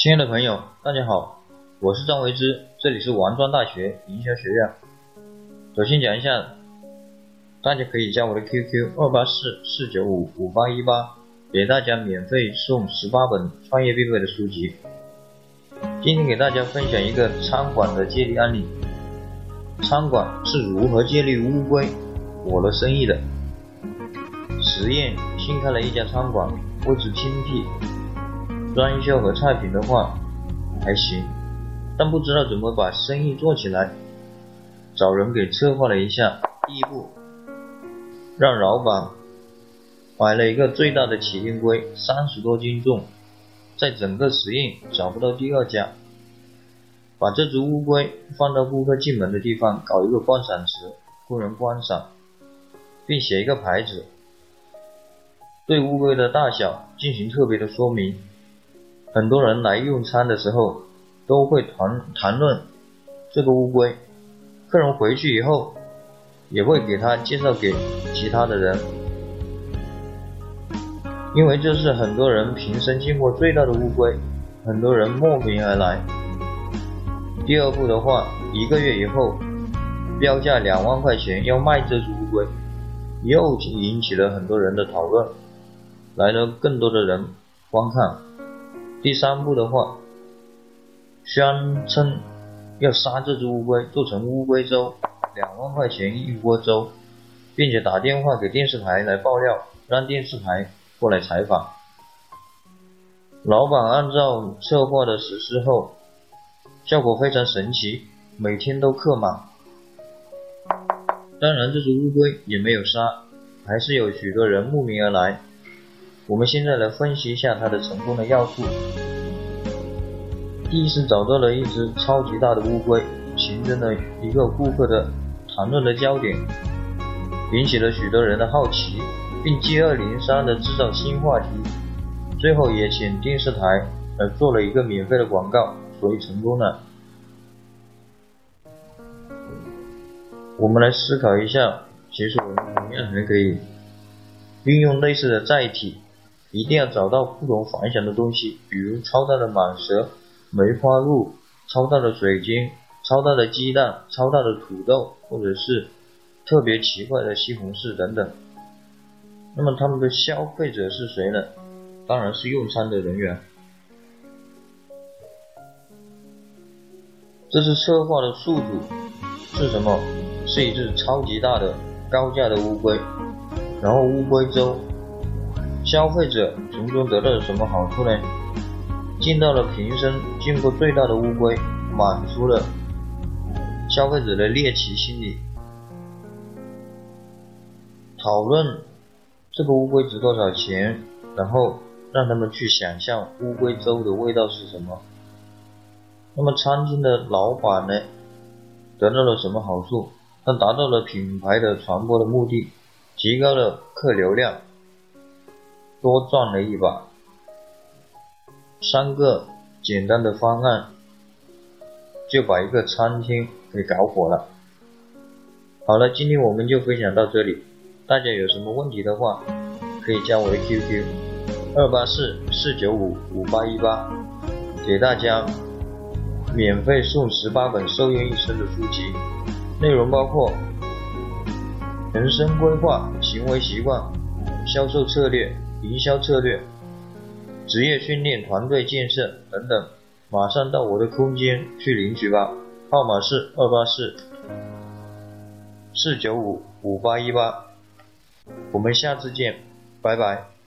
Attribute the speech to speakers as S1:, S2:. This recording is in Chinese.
S1: 亲爱的朋友，大家好，我是张维之，这里是王庄大学营销学院。首先讲一下，大家可以加我的 QQ 二八四四九五五八一八，给大家免费送十八本创业必备的书籍。今天给大家分享一个餐馆的借力案例，餐馆是如何借力乌龟火了生意的。实验新开了一家餐馆，位置偏僻。装修和菜品的话还行，但不知道怎么把生意做起来。找人给策划了一下，第一步让老板买了一个最大的麒麟龟，三十多斤重，在整个实验找不到第二家。把这只乌龟放到顾客进门的地方，搞一个观赏池供人观赏，并写一个牌子，对乌龟的大小进行特别的说明。很多人来用餐的时候，都会谈谈论这个乌龟。客人回去以后，也会给他介绍给其他的人，因为这是很多人平生见过最大的乌龟，很多人慕名而来。第二步的话，一个月以后，标价两万块钱要卖这只乌龟，又引起了很多人的讨论，来了更多的人观看。第三步的话，宣称要杀这只乌龟，做成乌龟粥，两万块钱一锅粥，并且打电话给电视台来爆料，让电视台过来采访。老板按照策划的实施后，效果非常神奇，每天都客满。当然，这只乌龟也没有杀，还是有许多人慕名而来。我们现在来分析一下它的成功的要素。第一是找到了一只超级大的乌龟，形成了一个顾客的谈论的焦点，引起了许多人的好奇，并接二连三的制造新话题，最后也请电视台来做了一个免费的广告，所以成功了。我们来思考一下，其实我们同样还可以运用类似的载体。一定要找到不同凡响的东西，比如超大的蟒蛇、梅花鹿、超大的水晶、超大的鸡蛋、超大的土豆，或者是特别奇怪的西红柿等等。那么他们的消费者是谁呢？当然是用餐的人员。这次策划的宿主是什么？是一只超级大的高价的乌龟，然后乌龟粥。消费者从中得到了什么好处呢？见到了平生见过最大的乌龟，满足了消费者的猎奇心理。讨论这个乌龟值多少钱，然后让他们去想象乌龟粥的味道是什么。那么餐厅的老板呢，得到了什么好处？他达到了品牌的传播的目的，提高了客流量。多赚了一把，三个简单的方案就把一个餐厅给搞火了。好了，今天我们就分享到这里，大家有什么问题的话，可以加我的 QQ 二八四四九五五八一八，给大家免费送十八本受用一生的书籍，内容包括人生规划、行为习惯、销售策略。营销策略、职业训练、团队建设等等，马上到我的空间去领取吧。号码是二八四四九五五八一八。我们下次见，拜拜。